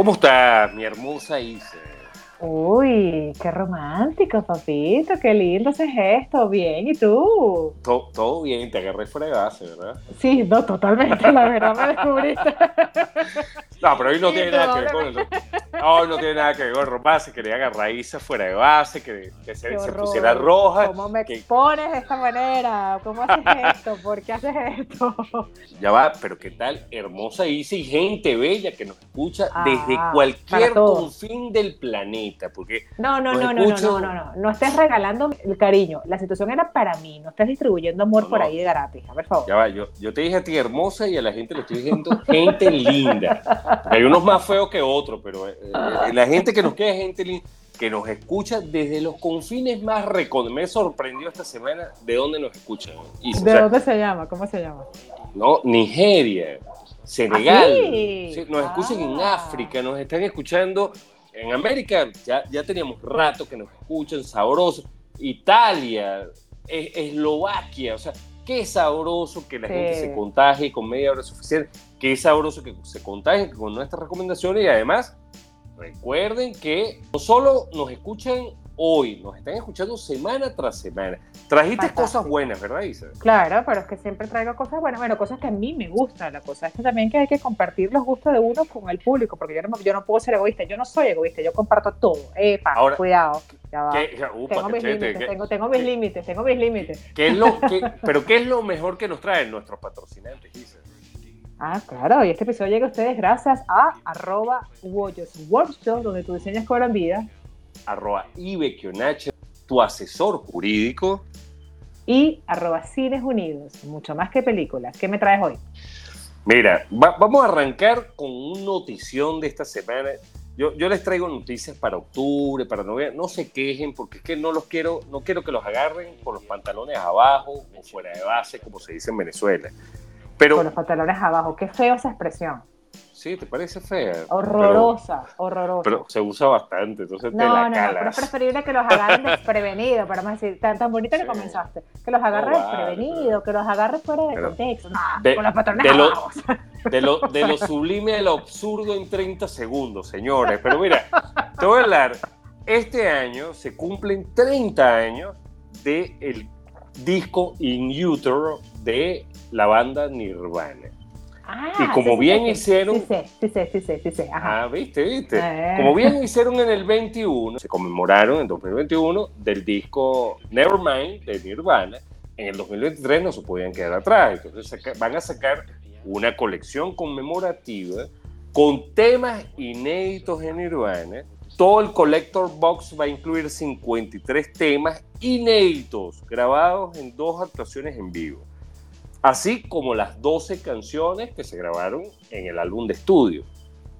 ¿Cómo estás, mi hermosa Isa? Uy, qué romántico, papito, qué lindo ese gesto. Bien, ¿y tú? Todo, bien, te agarré fuera de base, ¿verdad? Sí, no, totalmente, la verdad me descubriste. No, pero hoy no tiene nada que ver con eso. Hoy no tiene nada que ver con romance, quería agarrar Isa fuera de base, que, se, pusiera roja. ¿Cómo me expones de esta manera? ¿Cómo haces esto? ¿Por qué haces esto? Ya va, pero qué tal, hermosa Isa y gente bella que nos escucha desde ah, cualquier confín del planeta porque... No, no, no, no, no, no, no, no, estés regalando el cariño. La situación era para mí, no estás distribuyendo amor por ahí de gratis, por favor. Ya va, yo, yo te dije a ti hermosa y a la gente le estoy diciendo gente linda. Hay unos más feos que otros, pero eh, eh, la gente que nos queda es gente linda que nos escucha desde los confines más recónditos. Me sorprendió esta semana de dónde nos escuchan. Y, ¿De dónde se llama? ¿Cómo se llama? No, Nigeria, Senegal. ¿Ah, nos escuchan en ah. África, nos están escuchando en América ya, ya teníamos rato que nos escuchan, sabroso. Italia, Eslovaquia, o sea, qué sabroso que la gente se contagie con media hora suficiente, qué sabroso que se contagie con nuestras recomendaciones y además recuerden que no solo nos escuchan hoy, nos están escuchando semana tras semana. Trajiste cosas buenas, ¿verdad, Isa? Claro, pero es que siempre traigo cosas buenas, bueno, cosas que a mí me gustan. La cosa es que también que hay que compartir los gustos de uno con el público, porque yo no, yo no puedo ser egoísta, yo no soy egoísta, yo comparto todo. Epa, cuidado. Ya va. tengo, mis límites, tengo, mis límites, tengo mis límites, ¿Qué es lo, pero ¿qué es lo mejor que nos traen nuestros patrocinantes, Isa? Ah, claro, y este episodio llega a ustedes gracias a arroba Workshop, donde tu diseñas cobran vida arroba Ibekionache, tu asesor jurídico. Y arroba Cines Unidos, mucho más que películas. ¿Qué me traes hoy? Mira, vamos a arrancar con una notición de esta semana. Yo, yo, les traigo noticias para octubre, para noviembre. No se quejen porque es que no los quiero, no quiero que los agarren con los pantalones abajo o fuera de base, como se dice en Venezuela. Pero, con los pantalones abajo, qué feo esa expresión. Sí, ¿te parece fea? Horrorosa, horrorosa. Pero se usa bastante, entonces no, te la no, No, pero es preferible que los agarren desprevenidos, para más decir, tan, tan bonito que comenzaste. Que los agarres desprevenidos, que los agarres fuera de contexto. No, de, con los patrones de lo, de, lo, de lo sublime a lo absurdo en 30 segundos, señores. Pero mira, te voy a hablar. Este año se cumplen 30 años del el disco In Utero de la banda Nirvana y ah, como bien hicieron. Sí, sí, sí, sí, sí, Ah, viste, viste. Eh. Como bien hicieron en el 21, se conmemoraron en 2021 del disco Nevermind de Nirvana. En el 2023 no se podían quedar atrás. Entonces van a sacar una colección conmemorativa con temas inéditos en Nirvana. Todo el Collector Box va a incluir 53 temas inéditos grabados en dos actuaciones en vivo así como las 12 canciones que se grabaron en el álbum de estudio.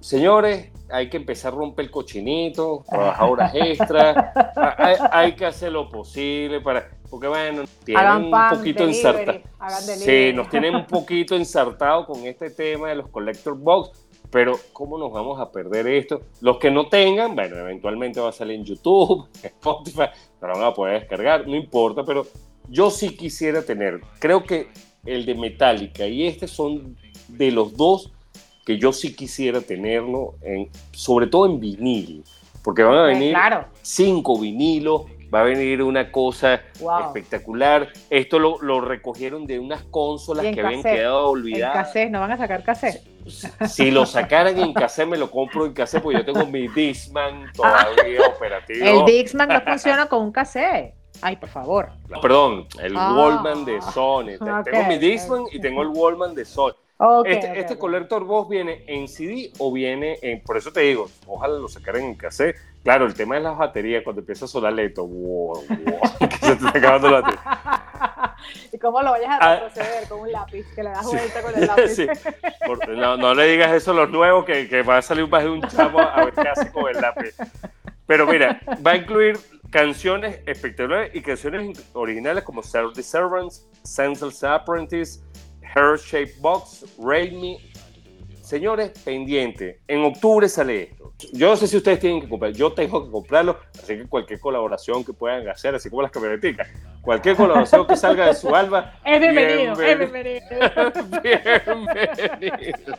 Señores, hay que empezar a romper el cochinito, trabajar horas extras, hay, que hacer lo posible para, porque bueno, tienen un poquito ensartado. Sí, nos tienen un poquito ensartado con este tema de los collector box, pero ¿cómo nos vamos a perder esto? Los que no tengan, bueno, eventualmente va a salir en YouTube, Spotify, pero van a poder descargar, no importa, pero yo sí quisiera tener, creo que el de Metallica y este son de los dos que yo sí quisiera tenerlo, en, sobre todo en vinil, porque van a venir cinco vinilos, va a venir una cosa espectacular. Esto lo, recogieron de unas consolas que habían quedado olvidadas. En cassette, ¿no van a sacar cassette? Si lo sacaran en cassette, me lo compro en cassette, porque yo tengo mi Discman todavía operativo. El Discman no funciona con un cassette. Ay, por favor. Perdón, el ah. Wallman de Sony. tengo mi Discman y tengo el Wallman de Sony. este, este Collector Box viene en CD o viene en. Por eso te digo, ojalá lo sacaran en cassette. Claro, el tema de las baterías, cuando empieza a sonar lento, wow, wow, que se te está acabando la batería. cómo lo vayas a proceder con un lápiz, que le das vuelta con el lápiz. no, no, le digas eso a los nuevos, que, que va a salir más de un chavo a ver qué hace con el lápiz. Pero mira, va a incluir canciones espectaculares y canciones originales como The Servants, Senseless Apprentice, Hair Shape Box, Raid Me. Señores, pendiente. En octubre sale esto. Yo no sé si ustedes tienen que comprar. Yo tengo que comprarlo. Así que cualquier colaboración que puedan hacer, así como las camioneticas, cualquier colaboración que salga de su alba. Es bienvenido, bienvenido. Es bienvenido. bienvenido.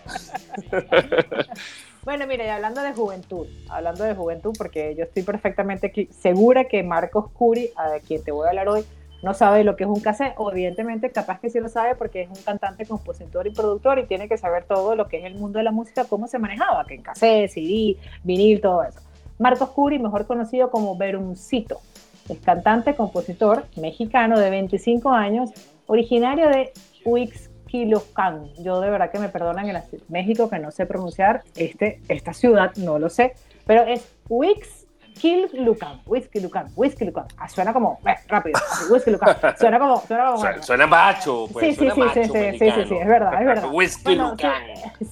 Bueno, mire, hablando de juventud, hablando de juventud, porque yo estoy perfectamente segura que Marcos Curi, a quien te voy a hablar hoy, no sabe lo que es un cassette, o evidentemente capaz que sí lo sabe porque es un cantante, compositor y productor y tiene que saber todo lo que es el mundo de la música, cómo se manejaba, que en cassette, CD, vinil, todo eso. Marcos Curi, mejor conocido como Verumcito, es cantante, compositor mexicano de 25 años, originario de Huix, Quilocan. Yo de verdad que me perdonan en México que no sé pronunciar este, esta ciudad, no lo sé, pero es Wix Quilocan, Lucan, Lucan. Ah, suena como, eh, rápido, Lucan. Suena como, suena como. Suena, macho, pues. Sí, sí, sí, sí, sí, sí, sí, es verdad, es verdad. Whisky Lucan.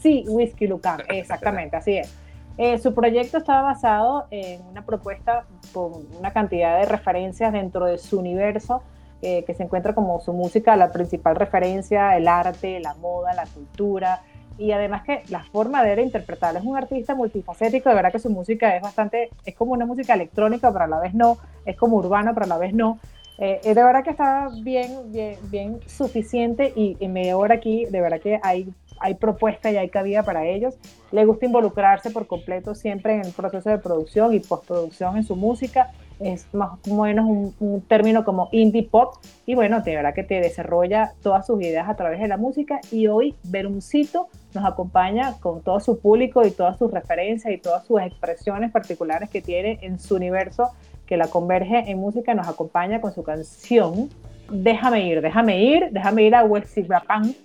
Sí, Whisky Lucan, exactamente, así es. Eh, su proyecto estaba basado en una propuesta con una cantidad de referencias dentro de su universo eh, que se encuentra como su música la principal referencia, el arte, la moda, la cultura, y además que la forma de él interpretarlo es un artista multifacético, de verdad que su música es bastante, es como una música electrónica, pero a la vez no, es como urbana, pero a la vez no. Eh, de verdad que está bien, bien, bien suficiente y en media hora aquí, de verdad que hay, hay propuesta y hay cabida para ellos. Le gusta involucrarse por completo siempre en el proceso de producción y postproducción en su música es más o menos un, término como indie pop y bueno, de verdad que te desarrolla todas sus ideas a través de la música y hoy Verumcito nos acompaña con todo su público y todas sus referencias y todas sus expresiones particulares que tiene en su universo que la converge en música, nos acompaña con su canción Déjame ir, déjame ir, déjame ir a Huexilepan,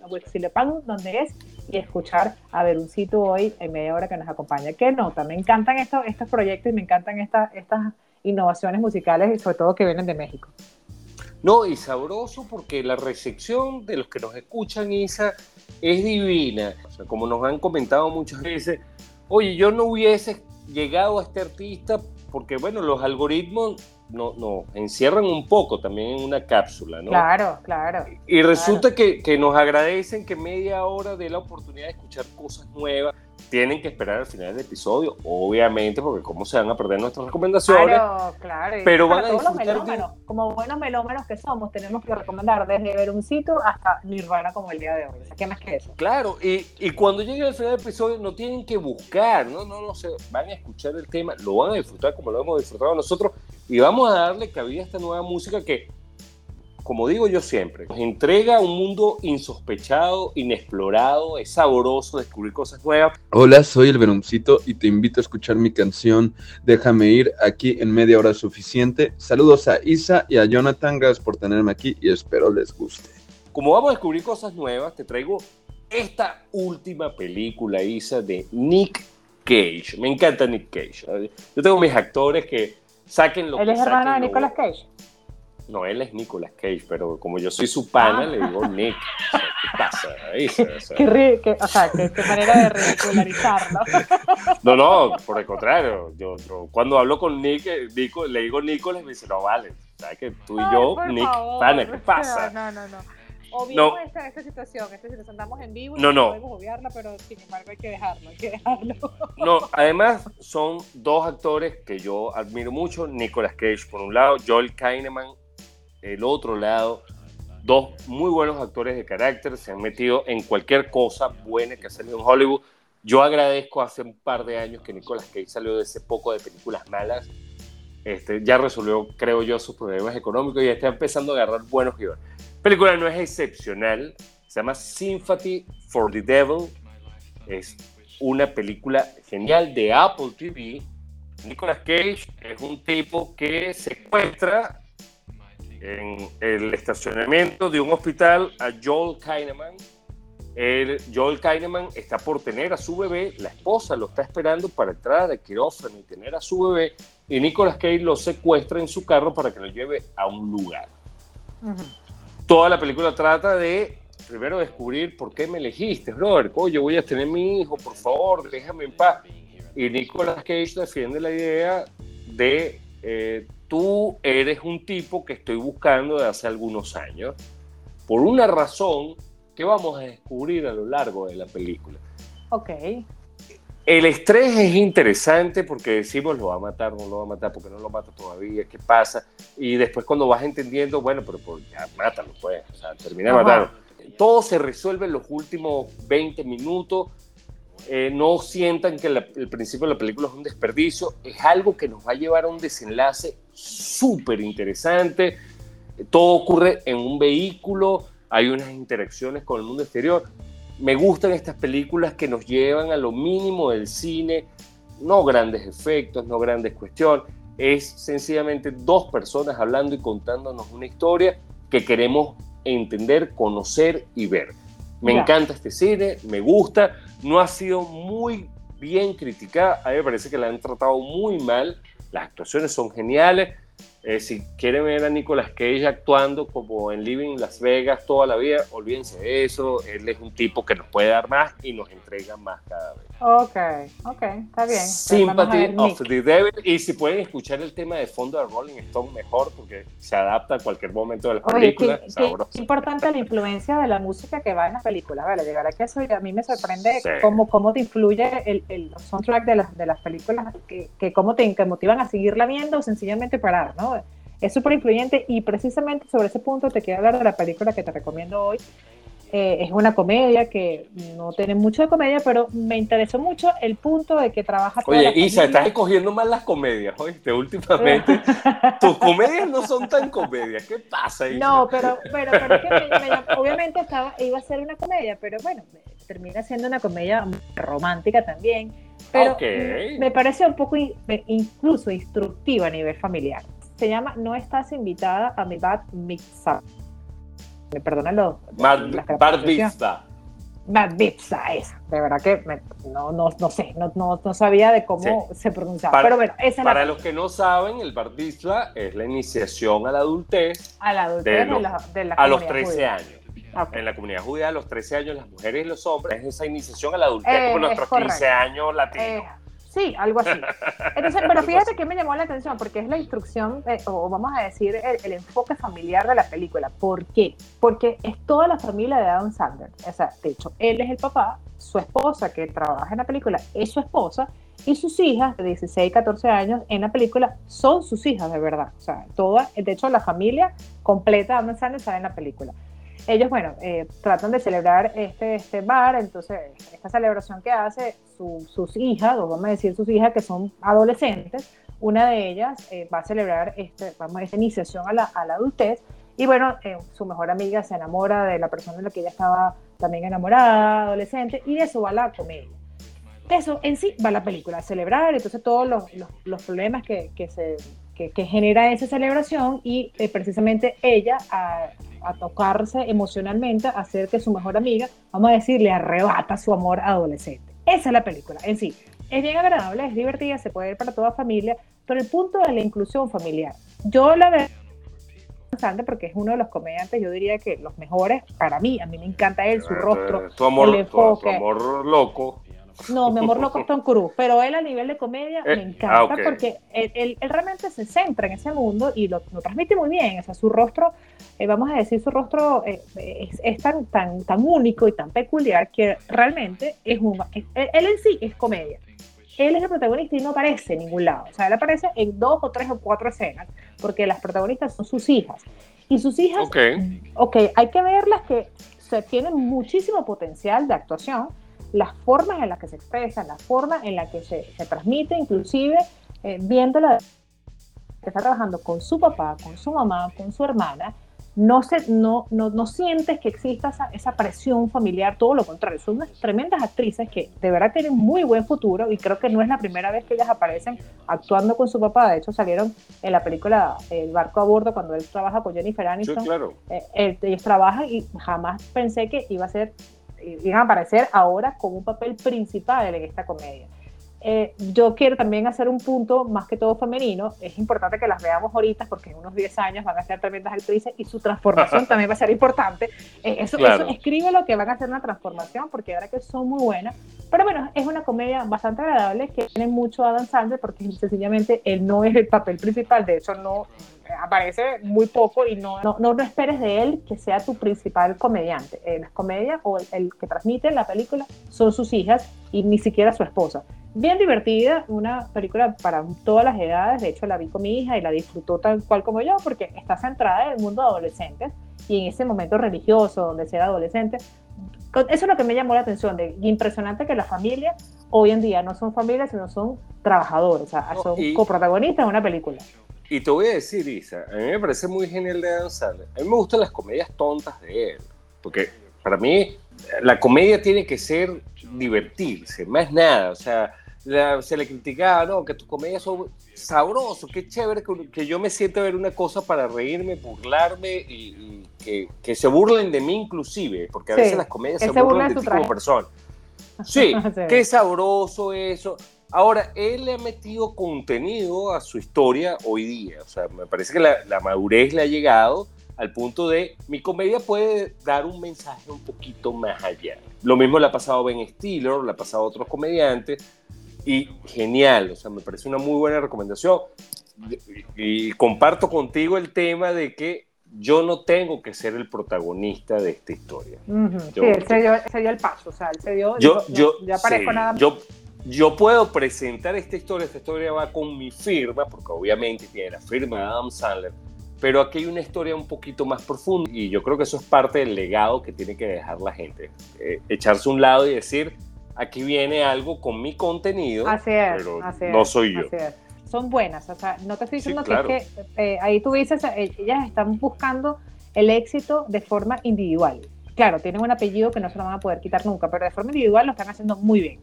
donde es, y escuchar a Verumcito hoy en media hora que nos acompaña. ¿Qué nota? Me encantan estos, estos proyectos y me encantan estas, estas innovaciones musicales y sobre todo que vienen de México. No, y sabroso porque la recepción de los que nos escuchan, Isa, es divina. O sea, como nos han comentado muchas veces, oye, yo no hubiese llegado a este artista porque, bueno, los algoritmos nos no, encierran un poco también en una cápsula, ¿no? Claro, claro. Y resulta Que, que nos agradecen que media hora de la oportunidad de escuchar cosas nuevas tienen que esperar al final del episodio, obviamente, porque cómo se van a perder nuestras recomendaciones. Claro, claro. Pero van a disfrutar Como buenos melómenos que somos, tenemos que recomendar desde Veruncito hasta Nirvana como el día de hoy. ¿qué más que eso? Cladel y, y cuando llegue al final del episodio no tienen que buscar, no, no, no sé, van a escuchar el tema, lo van a disfrutar como lo hemos disfrutado nosotros y vamos a darle cabida a esta nueva música que como digo yo siempre, nos entrega un mundo insospechado, inexplorado, es sabroso descubrir cosas nuevas. Hola, soy el Venomcito y te invito a escuchar mi canción Déjame ir aquí en media hora suficiente. Saludos a Isa y a Jonathan, gracias por tenerme aquí y espero les guste. Como vamos a descubrir cosas nuevas, te traigo esta última película, Isa, de Nick Cage. Me encanta Nick Cage. Yo tengo mis actores que saquen lo ¿Él es hermano de Nicolas Cage? No, él es Nicolas Cage, pero como yo soy su pana, ah. le digo Nick. ¿Qué pasa? Ahí, qué, o sea, qué, manera de ridicularizarlo. No, no, por el contrario. Yo, cuando hablo con Nick, eh, le digo Nicolas y me dice, no vale. ¿Sabes que tú y yo, Nick, pana, ¿qué pasa? No, no, no. Obvio esta, esta, situación, esta situación, andamos en vivo y no, no. podemos obviarla, pero sin embargo hay que dejarlo, hay que dejarlo. No, además son dos actores que yo admiro mucho, Nicolas Cage por un lado, Joel Kahneman el otro lado, dos muy buenos actores de carácter, se han metido en cualquier cosa buena que ha salido en Hollywood. Yo agradezco hace un par de años que Nicolas Cage salió de ese poco de películas malas. Este, ya resolvió, creo yo, sus problemas económicos y está empezando a agarrar buenos guiones. La película no es excepcional, se llama Sympathy for the Devil. Es una película genial de Apple TV. Nicolas Cage es un tipo que secuestra en el estacionamiento de un hospital a Joel Kahneman. El, Joel Kahneman está por tener a su bebé, la esposa lo está esperando para entrar al quirófano y tener a su bebé, y Nicolas Cage lo secuestra en su carro para que lo lleve a un lugar. toda la película trata de primero descubrir por qué me elegiste, brother. Oye, voy a tener mi hijo, por favor, déjame en paz. Y Nicolas Cage defiende la idea de eh, tú eres un tipo que estoy buscando de hace algunos años por una razón que vamos a descubrir a lo largo de la película. Ok. El estrés es interesante porque decimos lo va a matar, no lo va a matar, porque no lo mata todavía, qué pasa. Y después cuando vas entendiendo, bueno, pero pues, ya mátalo, pues, o sea, termina de matarlo. Todo se resuelve en los últimos 20 minutos. Eh, no sientan que el principio de la película es un desperdicio. Es algo que nos va a llevar a un desenlace súper interesante. Todo ocurre en un vehículo, hay unas interacciones con el mundo exterior. Me gustan estas películas que nos llevan a lo mínimo del cine, no grandes efectos, no grandes cuestiones, es sencillamente dos personas hablando y contándonos una historia que queremos entender, conocer y ver. Me encanta este cine, me gusta, no ha sido muy bien criticada, a mí me parece que la han tratado muy mal, las actuaciones son geniales, eh, si quieren ver a Nicolas Cage actuando como en Living Las Vegas toda la vida, olvídense de eso. Él es un tipo que nos puede dar más y nos entrega más cada vez. Ok, ok, está bien. Sympathy of the Devil. Y si pueden escuchar el tema de fondo de Rolling Stone, mejor, porque se adapta a cualquier momento de la película. Es importante la influencia de la música que va en las películas, ¿vale? De verdad que eso a mí me sorprende cómo, cómo te influye el, el soundtrack de las, de las películas, que, que cómo te que motivan a seguirla viendo o sencillamente parar, ¿no? Es súper influyente y precisamente sobre ese punto te quiero hablar de la película que te recomiendo hoy. Eh, es una comedia que no tiene mucho de comedia, pero me interesó mucho el punto de que trabaja. Oye, Isa, estás escogiendo mal las comedias, oíste, últimamente. tus comedias no son tan comedias, ¿qué pasa? Isa? No, pero, pero, pero es que obviamente estaba, iba a ser una comedia, pero bueno, termina siendo una comedia romántica también. Pero me parece un poco incluso instructiva a nivel familiar se llama No estás invitada a mi bad mitzvah. Me perdonan los. Bad Mitzvah. Bad Mitzvah, esa. De verdad que no, no, no sé, no, no, no, sabía de cómo se pronunciaba. pero bueno, esa Para la... los que no saben, el Bad Mitzvah es la iniciación a la adultez. A la adultez de, la, de A los 13 años. En la comunidad judía, a los 13 años, las mujeres y los hombres, es esa iniciación a la adultez, como nuestros 15 años latinos. Eh, Sí, algo así. Entonces, pero fíjate que me llamó la atención, porque es la instrucción, eh, o vamos a decir, el, enfoque familiar de la película. ¿Por qué? Porque es toda la familia de Adam Sandler. O sea, de hecho, él es el papá, su esposa que trabaja en la película es su esposa, y sus hijas de 16, 14 años en la película son sus hijas de verdad. O sea, toda, de hecho, la familia completa de Adam Sandler está en la película ellos, bueno, eh, tratan de celebrar este, este bar, entonces esta celebración que hace sus hijas, o vamos a decir sus hijas que son adolescentes, una de ellas eh, va a celebrar este, vamos, esta iniciación a la, a la adultez, y bueno, eh, su mejor amiga se enamora de la persona de la que ella estaba también enamorada, adolescente, y de eso va la comedia. eso en sí va la película, a celebrar, entonces todos los, los, los problemas que, que se que, que, genera esa celebración y precisamente ella a, a tocarse emocionalmente, a hacer que su mejor amiga, vamos a decir, le arrebata su amor adolescente. Esa es la película en sí. Es bien agradable, es divertida, se puede ver para toda familia, pero el punto de la inclusión familiar. Yo la veo porque es uno de los comediantes, yo diría que los mejores para mí, a mí me encanta él, su rostro, tu amor, el enfoque. Tu, amor loco. No, mi amor loco es Tom Cruise, pero él a nivel de comedia me eh, encanta ah, porque él, realmente se centra en ese mundo y lo, transmite muy bien. O sea, su rostro, eh, vamos a decir, su rostro eh, es, tan, tan, tan único y tan peculiar que realmente es un. él en sí es comedia. Él es el protagonista y no aparece en ningún lado. O sea, él aparece en dos o tres o cuatro escenas porque las protagonistas son sus hijas. Y sus hijas, ok, okay hay que verlas que se tienen muchísimo potencial de actuación las formas en las que se expresan, la forma en la que se, se transmite, inclusive eh, viéndola que está trabajando con su papá, con su mamá, con su hermana, no, se, no, no, no sientes que exista esa, esa, presión familiar, todo lo contrario, son unas tremendas actrices que de verdad tienen muy buen futuro y creo que no es la primera vez que ellas aparecen actuando con su papá, de hecho salieron en la película El barco a bordo cuando él trabaja con Jennifer Aniston, sí, claro. eh, ellos trabajan y jamás pensé que iba a ser iban a aparecer ahora con un papel principal en esta comedia. Eh, yo quiero también hacer un punto más que todo femenino. Es importante que las veamos ahorita porque en unos 10 años van a ser tremendas actrices y su transformación también va a ser importante. Eh, eso, eso, escribe lo que van a hacer una transformación porque ahora que son muy buenas. Pero bueno, es una comedia bastante agradable que tiene mucho Adam Sandler porque sencillamente él no es el papel principal. De hecho, no aparece muy poco y no, no, no, esperes de él que sea tu principal comediante. En las comedias o el, que transmite la película son sus hijas y ni siquiera su esposa. Bien divertida, una película para todas las edades, de hecho la vi con mi hija y la disfrutó tal cual como yo porque está centrada en el mundo de adolescentes y en ese momento religioso donde ser adolescente. Eso es lo que me llamó la atención, de impresionante que las familias hoy en día no son familias, sino son trabajadores, o sea, son coprotagonistas de una película. Y te voy a decir, Isa, a mí me parece muy genial de Adam Sandler. A mí me gustan las comedias tontas de él, porque para mí la comedia tiene que ser divertirse, más nada. O sea, se le criticaba, no, que tus comedias son sabrosos, qué chévere que, yo me siento a ver una cosa para reírme, burlarme y, que, que, se burlen de mí inclusive, porque a veces las comedias se, burlan de ti como persona. Sí, qué sabroso eso. Ahora, él le ha metido contenido a su historia hoy día. O sea, me parece que la, madurez le ha llegado al punto de mi comedia puede dar un mensaje un poquito más allá. Lo mismo le ha pasado a Ben Stiller, le ha pasado a otros comediantes. Y genial, o sea, me parece una muy buena recomendación. Y, comparto contigo el tema de que yo no tengo que ser el protagonista de esta historia. sí, él se, dio, el paso, o sea, él se dio, yo, yo, ya, nada Yo, yo puedo presentar esta historia, esta historia va con mi firma, porque obviamente tiene la firma de Adam Sandler, pero aquí hay una historia un poquito más profunda y yo creo que eso es parte del legado que tiene que dejar la gente. Eh, echarse un lado y decir, aquí viene algo con mi contenido, pero no soy yo. Son buenas, o sea, no te estoy diciendo que, eh, ahí tú dices, eh, ellas están buscando el éxito de forma individual. Claro, tienen un apellido que no se lo van a poder quitar nunca, pero de forma individual lo están haciendo muy bien.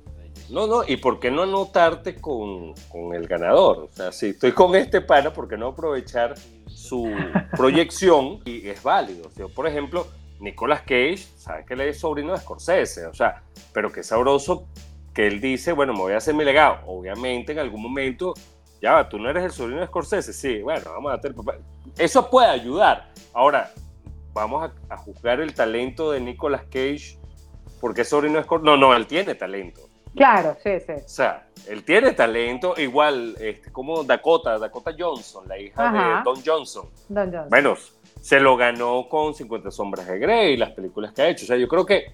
No, no, y por qué no anotarte con, con, el ganador. O sea, si estoy con este pana, ¿por qué no aprovechar su proyección? Y es válido. O sea, por ejemplo, Nicolas Cage, sabe que él es sobrino de Scorsese, o sea, pero qué sabroso que él dice, bueno, me voy a hacer mi legado. Obviamente, en algún momento, ya va, tú no eres el sobrino de Scorsese, sí, bueno, vamos a hacer Eso puede ayudar. Ahora, vamos a, a juzgar el talento de Nicolas Cage porque es sobrino de Scorsese. No, no, él tiene talento. Claro, sí, sí. O sea, él tiene talento, igual este, como Dakota, Dakota Johnson, la hija de Don Johnson. Don Johnson. Bueno, se lo ganó con 50 sombras de Grey, las películas que ha hecho. O sea, yo creo que,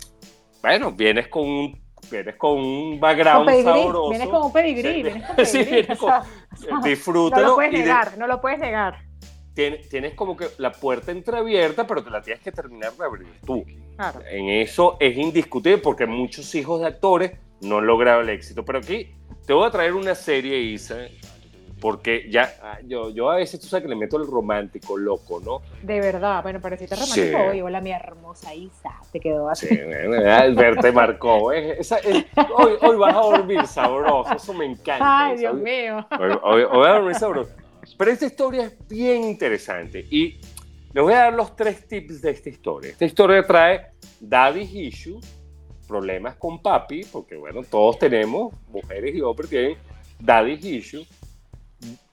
bueno, vienes con un, vienes con un background sabroso. Vienes con un pedigrí, vienes con pedigrí. sí, vienes con, disfrútalo. No lo puedes negar, no lo puedes negar. Tienes, tienes, como que la puerta entreabierta, pero te la tienes que terminar de abrir tú. Claro. En eso es indiscutible porque muchos hijos de actores no han logrado el éxito. Pero aquí te voy a traer una serie, Isa, porque ya, ah, yo, yo a veces tú sabes que le meto el romántico loco, ¿no? De verdad, bueno, pareciste romántico hoy. Hola, mi hermosa Isa, te quedó así. Sí, Albert te marcó. ¿eh? hoy, hoy, vas a dormir sabroso, eso me encanta. Ay, Dios mío. Hoy, vas a dormir sabroso. Pero esta historia es bien interesante y les voy a dar los tres tips de esta historia. Esta historia trae Daddy Issue, problemas con papi, porque bueno, todos tenemos, mujeres y hombres tienen daddy issues.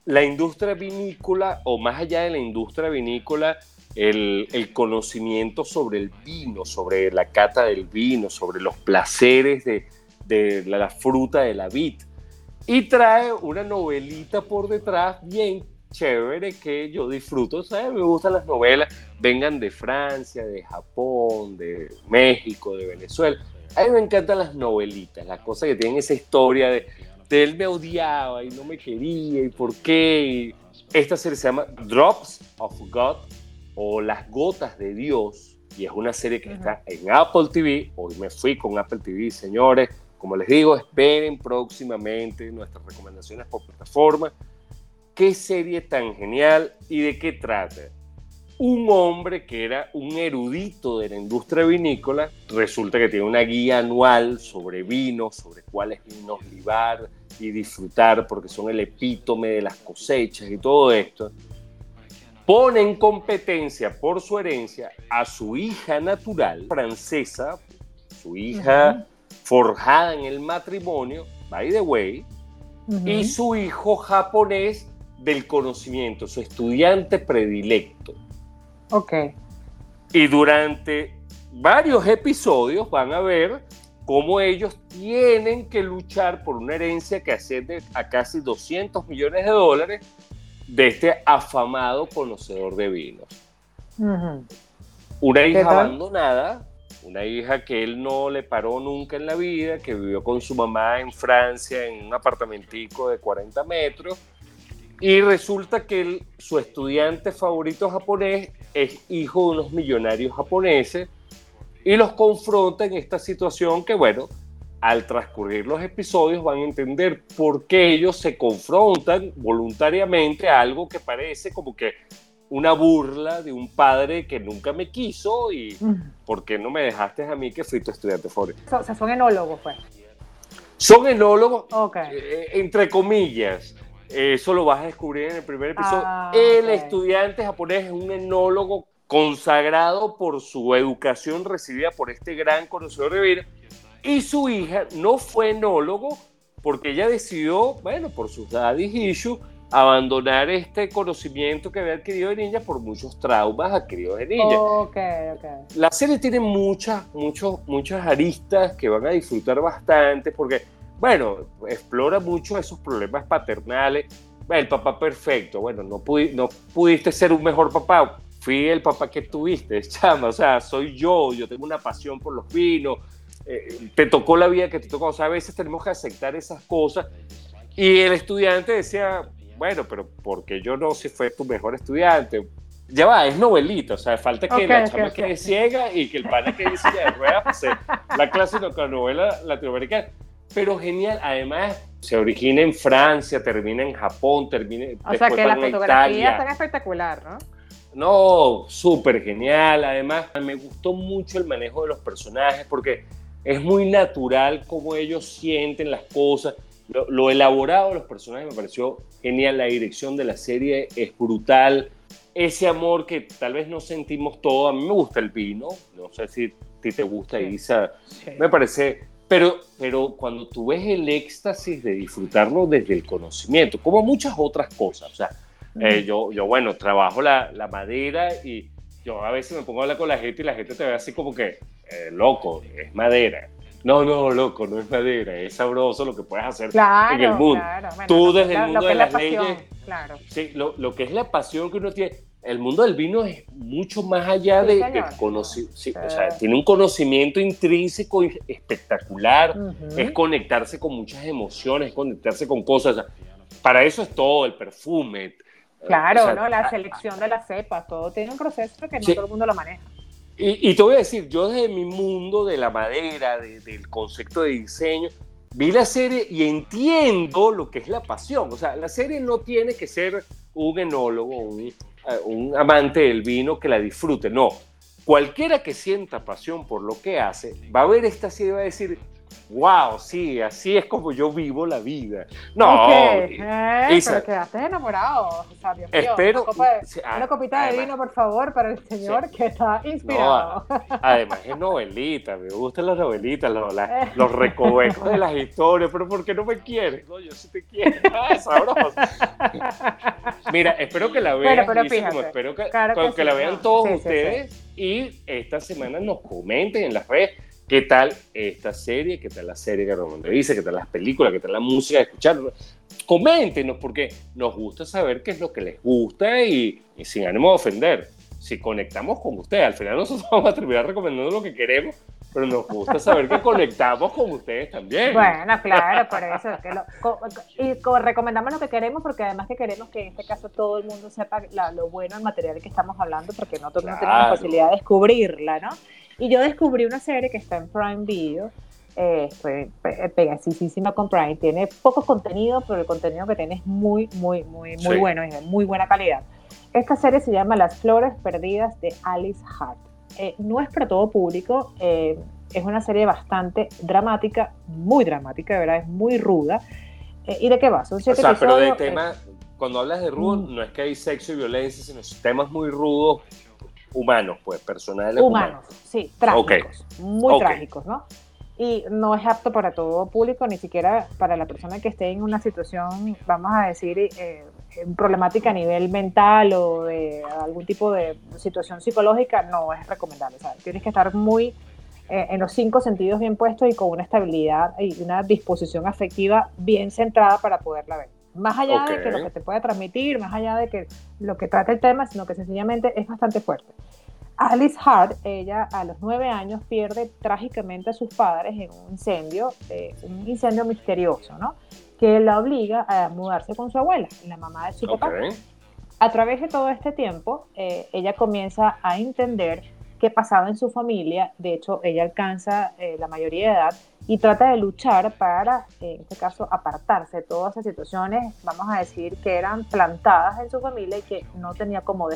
La industria vinícola, o más allá de la industria vinícola, el, el, conocimiento sobre el vino, sobre la cata del vino, sobre los placeres de, de la, fruta de la vid. Y trae una novelita por detrás bien chévere que yo disfruto, ¿sabes? Me gustan las novelas, vengan de Francia, de Japón, de México, de Venezuela. A mí me encantan las novelitas, las cosas que tienen esa historia de, él me odiaba y no me quería y por qué. esta serie se llama Drops of God o Las Gotas de Dios y es una serie que está en Apple TV. Hoy me fui con Apple TV, señores. Como les digo, esperen próximamente nuestras recomendaciones por plataforma. ¿Qué serie tan genial y de qué trata? Un hombre que era un erudito de la industria vinícola, resulta que tiene una guía anual sobre vinos, sobre cuáles vinos libar y disfrutar, porque son el epítome de las cosechas y todo esto, pone en competencia por su herencia a su hija natural, francesa, su hija forjada en el matrimonio, by the way, y su hijo japonés del conocimiento, su estudiante predilecto. Ok. Y durante varios episodios van a ver cómo ellos tienen que luchar por una herencia que asciende a casi 200 millones de dólares de este afamado conocedor de vinos. Una hija abandonada, una hija que él no le paró nunca en la vida, que vivió con su mamá en Francia en un apartamentico de 40 metros, y resulta que su estudiante favorito japonés es hijo de unos millonarios japoneses y los confronta en esta situación que, bueno, al transcurrir los episodios van a entender por qué ellos se confrontan voluntariamente a algo que parece como que una burla de un padre que nunca me quiso y por qué no me dejaste a mí que fui tu estudiante favorito. O sea, son enólogos, pues. Son enólogos, eh, entre comillas. Eso lo vas a descubrir en el primer episodio. Ah, el estudiante japonés es un enólogo consagrado por su educación recibida por este gran conocedor de vida. Y su hija no fue enólogo porque ella decidió, bueno, por sus daddy issues, abandonar este conocimiento que había adquirido de niña por muchos traumas adquiridos de niña. Okay, okay. La serie tiene muchas, muchos, muchas aristas que van a disfrutar bastante porque, bueno, explora mucho esos problemas paternales. El papá perfecto, bueno, no, no pudiste ser un mejor papá, fui el papá que tuviste, chama, o sea, soy yo, yo tengo una pasión por los vinos, eh, te tocó la vida que te tocó, o sea, a veces tenemos que aceptar esas cosas. Y el estudiante decía, bueno, pero porque yo no si fue tu mejor estudiante. Ya va, es novelita, o sea, falta que la chama quede ciega y que el pana quede ciega de ruedas, pues, la clásica novela latinoamericana. Pero genial, además se origina en Francia, termina en Japón, termina O sea que la fotografía está espectacular, ¿no? No, súper genial. Además, me gustó mucho el manejo de los personajes porque es muy natural cómo ellos sienten las cosas. Lo, elaborado de los personajes me pareció genial, la dirección de la serie es brutal, ese amor que tal vez no sentimos todo, a mí me gusta el vino, no sé si a ti te gusta Isa, me parece, pero, pero cuando tú ves el éxtasis de disfrutarlo desde el conocimiento, como muchas otras cosas, o sea, eh, yo, yo, bueno, trabajo la, la, madera y yo a veces me pongo a hablar con la gente y la gente te ve así como que, eh, loco, es madera. No, no, loco, no es madera, es sabroso lo que puedes hacer en el mundo. Tú desde el mundo de las leyes, claro. sí, lo, lo, que es la pasión que uno tiene, el mundo del vino es mucho más allá de, conocer, sí, o sea, tiene un conocimiento intrínseco espectacular, es conectarse con muchas emociones, es conectarse con cosas. para eso es todo, el perfume. Claro, ¿no? La selección de las cepas, todo tiene un proceso que no todo el mundo lo maneja. Y, te voy a decir, yo desde mi mundo de la madera, del concepto de diseño, vi la serie y entiendo lo que es la pasión. O sea, la serie no tiene que ser un enólogo, un, eh, un amante del vino que la disfrute, no. Cualquiera que sienta pasión por lo que hace, va a ver esta serie y va a decir, wow, sí, así es como yo vivo la vida. No, eh, pero quedaste enamorado, Sabio. Espero. Una, copita de vino, por favor, para el señor que está inspirado. además es novelita, me gustan las novelitas, los, los recovecos de las historias, pero ¿por qué no me quieres? No, yo sí te quiero. Ah, sabroso. Mira, espero que la vean. Bueno, pero espero que, que, la vean todos ustedes y esta semana nos comenten en las redes ¿Qué tal esta serie? ¿Qué tal la serie que Ramón dice? ¿Qué tal las películas? ¿Qué tal la música? Escuchar. Coméntenos porque nos gusta saber qué es lo que les gusta y, sin ánimo de ofender. Si conectamos con ustedes, al final nosotros vamos a terminar recomendando lo que queremos, pero nos gusta saber que conectamos con ustedes también. Bueno, claro, por eso. Que y recomendamos lo que queremos porque además que queremos que en este caso todo el mundo sepa lo bueno del material que estamos hablando porque no todos tenemos la posibilidad de descubrirla, ¿no? Y yo descubrí una serie que está en Prime Video, eh, fue pegasísima con Prime, tiene poco contenido, pero el contenido que tiene es muy, muy, muy, muy bueno, es de muy buena calidad. Esta serie se llama Las Flores Perdidas de Alice Hart. Eh, no es para todo público, eh, es una serie bastante dramática, muy dramática, de verdad, es muy ruda. ¿Y de qué va? Son siete o sea, pero de tema, cuando hablas de rudo, mm. no es que hay sexo y violencia, sino temas muy rudos humanos, pues, personales humanos. sí, trágicos, muy trágicos, ¿no? y no es apto para todo público, ni siquiera para la persona que esté en una situación, vamos a decir, eh, problemática a nivel mental o de algún tipo de situación psicológica, no es recomendable. Tienes que estar muy eh, en los cinco sentidos bien puestos y con una estabilidad y una disposición afectiva bien centrada para poderla ver. Más allá de que lo que te pueda transmitir, más allá de que lo que trata el tema, sino que sencillamente es bastante fuerte. Alice Hart, ella a los nueve años pierde trágicamente a sus padres en un incendio, eh, un incendio misterioso, ¿no? Que la obliga a mudarse con su abuela, la mamá de su papá. A través de todo este tiempo, eh, ella comienza a entender qué pasaba en su familia. De hecho, ella alcanza eh, la mayoría de edad y trata de luchar para, en este caso, apartarse de todas esas situaciones, vamos a decir, que eran plantadas en su familia y que no tenía cómo,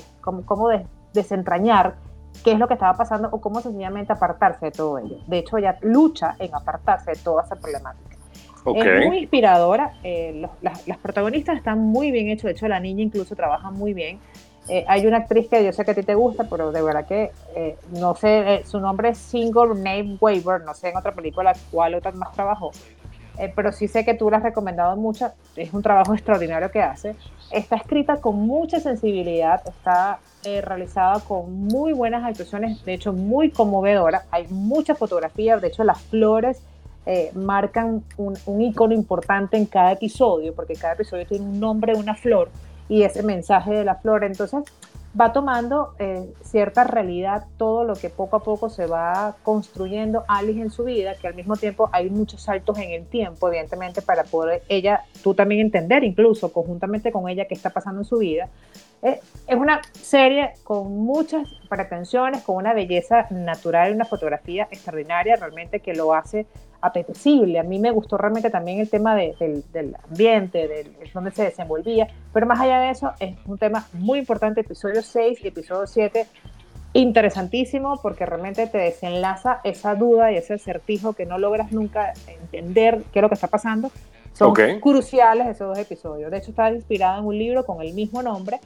desentrañar qué es lo que estaba pasando o cómo sencillamente apartarse de todo ello. De hecho, ella lucha en apartarse de toda esa problemática. Es muy inspiradora, eh, las, las, protagonistas están muy bien hechos, de hecho la niña incluso trabaja muy bien. Eh, hay una actriz que yo sé que a ti te gusta, pero de verdad que eh, no sé, su nombre es Single Name Waiver, no sé en otra película cuál otra más trabajó, pero sí sé que tú la has recomendado mucho, es un trabajo extraordinario que hace. Está escrita con mucha sensibilidad, está eh, realizada con muy buenas actuaciones, de hecho muy conmovedora. Hay muchas fotografías, de hecho las flores eh, marcan un, un, icono importante en cada episodio, porque cada episodio tiene un nombre una flor y ese mensaje de la flor. Entonces va tomando eh, cierta realidad todo lo que poco a poco se va construyendo Alice en su vida, que al mismo tiempo hay muchos saltos en el tiempo, evidentemente, para poder ella, tú también entender incluso conjuntamente con ella qué está pasando en su vida. Eh, es una serie con muchas pretensiones, con una belleza natural, una fotografía extraordinaria, realmente que lo hace apetecible. A mí me gustó realmente también el tema del, del, ambiente, del, donde se desenvolvía, pero más allá de eso, es un tema muy importante, episodio 6 y episodio 7, interesantísimo porque realmente te desenlaza esa duda y ese acertijo que no logras nunca entender qué es lo que está pasando. Son cruciales esos dos episodios. De hecho, está inspirado en un libro con el mismo nombre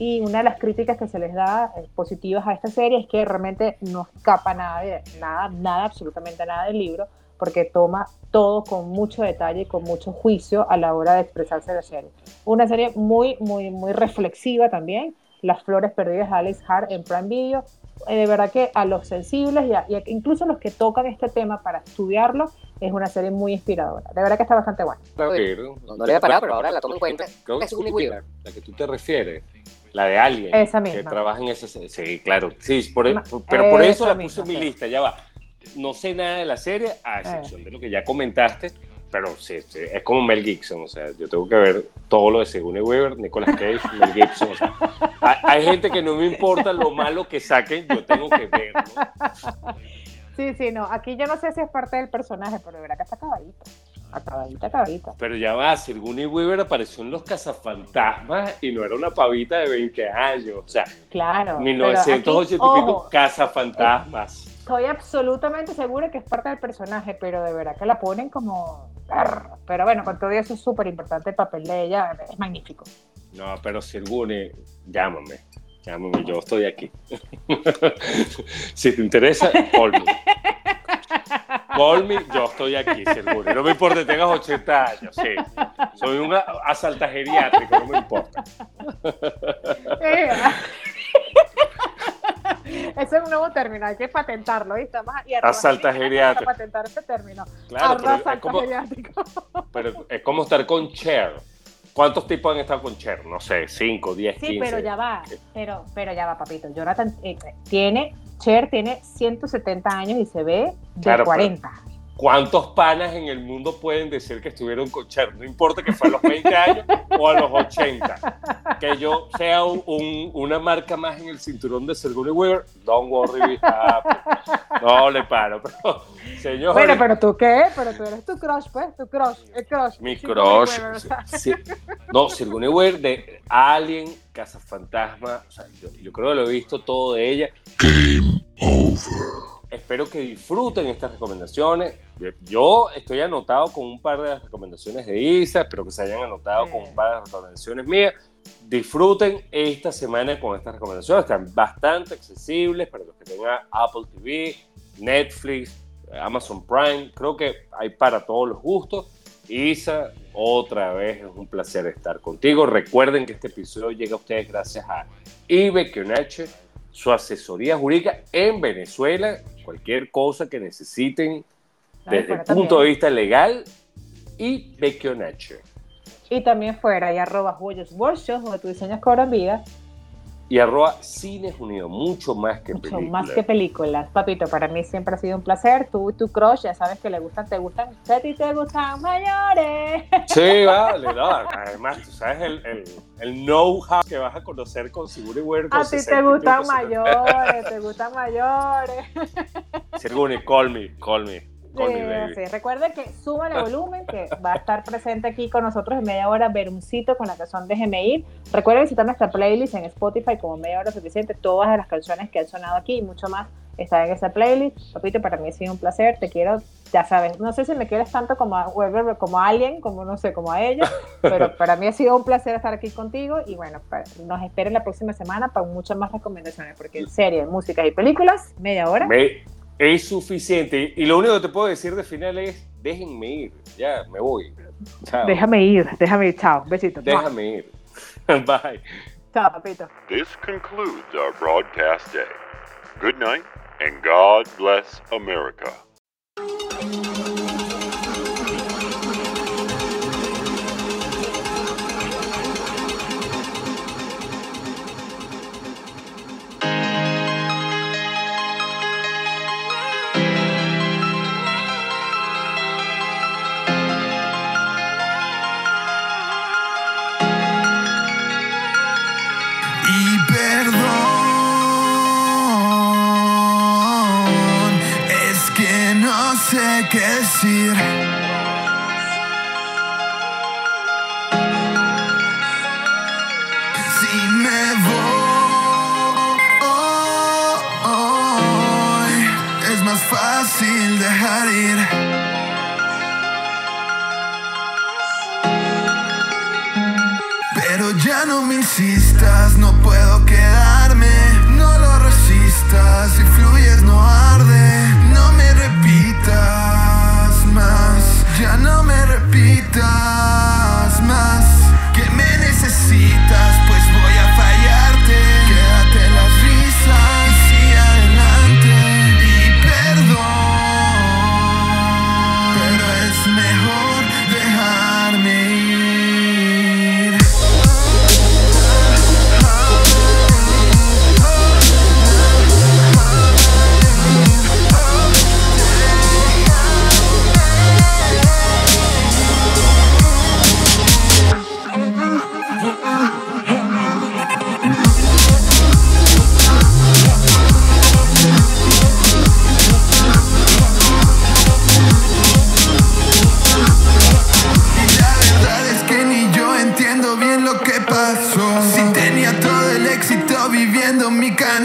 y una de las críticas que se les da eh, positivas a esta serie es que realmente no escapa nada, nada, nada, absolutamente nada del libro, porque toma todo con mucho detalle y con mucho juicio a la hora de expresarse la serie. Una serie muy, muy, muy reflexiva también. Las flores perdidas de Alice Hart en Prime Video. Eh, de verdad que a los sensibles y, incluso a los que tocan este tema para estudiarlo, es una serie muy inspiradora. De verdad que está bastante buena. Claro que no, no le he parado, pero ahora la tomo en cuenta. es La que tú te refieres la de alguien que trabaja en esa Sí, claro. Sí, por, e, pero por eso la puse en mi lista, ya va. No sé nada de la serie, a excepción de lo que ya comentaste, pero sí, es como Mel Gibson, o sea, yo tengo que ver todo lo de Sigourney Weaver, Nicolas Cage, Mel Gibson, o sea, hay, gente que no me importa lo malo que saquen, yo tengo que ver, Sí, sí, no, aquí yo no sé si es parte del personaje, pero de verdad que está acabadito. Acabadita, acabadita. Pero ya va, Sigourney Weaver apareció en Los Cazafantasmas y no era una pavita de 20 años. O sea, claro, 1980 y pico Cazafantasmas. Estoy absolutamente segura que es parte del personaje, pero de verdad que la ponen como. Pero bueno, con todo eso es súper importante el papel de ella, es magnífico. No, pero Sigourney, llámame. Llámame, yo estoy aquí. si te interesa, Paul. Call yo estoy aquí, seguro. No me importa tengas 80 años, sí. Soy una asalta geriátrica, no me importa. Nuevo término, hay que patentarlo, ¿viste? asalta geriátrica. patentar ese término. Claro, pero es, como, pero es como estar con Cher. ¿Cuántos tipos han estado con Cher? No sé, 5, 10, 15. Sí, pero ya va, pero, pero ya va, papito. Jonathan eh, tiene Cher tiene 170 años y se ve de 40. ¿Cuántos panas en el mundo pueden decir que estuvieron con Cher? No importa que fue a los 20 años o a los 80. Que yo sea una marca más en el cinturón de Sigourney Weaver, don't worry, No le paro, pero señor. Bueno, pero tú qué? Pero tú eres tu crush, pues, tu crush, el crush. Mi crush. no, Sigourney Weaver de Alien, Cazafantasma, o sea, yo, yo creo que lo he visto todo de ella. Game over. Espero que disfruten estas recomendaciones. Yo estoy anotado con un par de recomendaciones de Isa, espero que se hayan anotado con un par de recomendaciones mías. Disfruten esta semana con estas recomendaciones, están bastante accesibles para los que tengan Apple TV, Netflix, Amazon Prime, creo que hay para todos los gustos. Isa, otra vez es un placer estar contigo. Recuerden que este episodio llega a ustedes gracias a Ibe su asesoría jurídica en Venezuela. Cualquier cosa que necesiten desde el punto de vista legal y Becchionache. Y también fuera, y arroba Joyos Workshops, donde tu diseños cobran vida y arroba Cines Unidos, mucho más que mucho más que películas. Papito, para mí siempre ha sido un placer. Tú y tu crush, ya sabes que le gustan, te gustan, a ti te gustan mayores. Sí, vale, no, además tú sabes el, el, el know-how que vas a conocer con Seguro y. A ti te gustan mayores, te gustan mayores. Sirguni, call me, call me. Sí, Recuerde que súbale volumen, que va a estar presente aquí con nosotros en media hora Veruncito con la canción de Ir. Recuerde visitar nuestra playlist en Spotify como media hora suficiente. Todas las canciones que han sonado aquí y mucho más están en esa playlist. Papito, para mí ha sido un placer. Te quiero, ya sabes, no sé si me quieres tanto como a como a alguien, como no sé, como a ella, pero para mí ha sido un placer estar aquí contigo y bueno, nos esperen la próxima semana para muchas más recomendaciones, porque en serie, música y películas, media hora es suficiente. Y lo único que te puedo decir de final es, déjenme ir, ya, me voy. Chao. Déjame ir, déjame ir, chao, besito. Déjame ir. Bye. Chao, papito. This concludes our broadcast day. Good night, and God bless America. sé qué decir. Si me voy, es más fácil dejar ir. Pero ya no me insistas, no puedo quedarme, no lo resistas, si fluyes no arde. repitas más que me necesitas.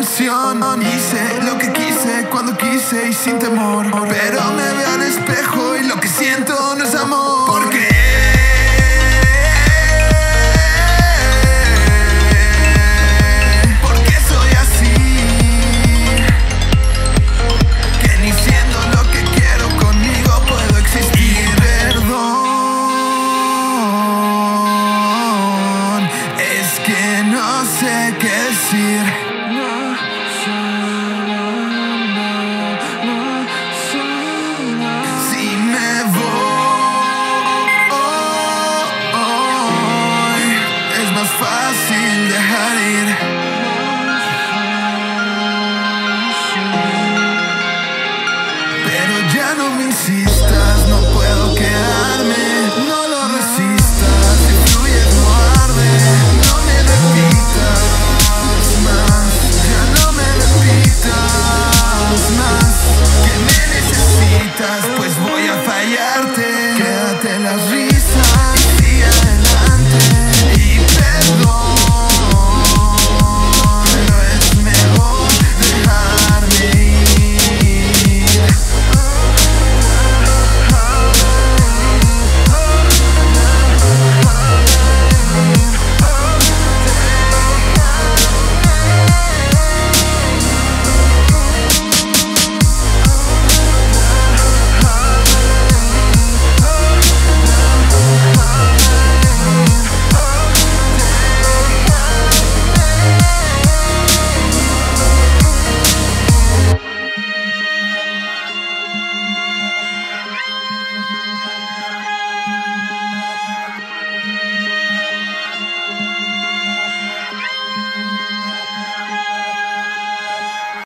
Pues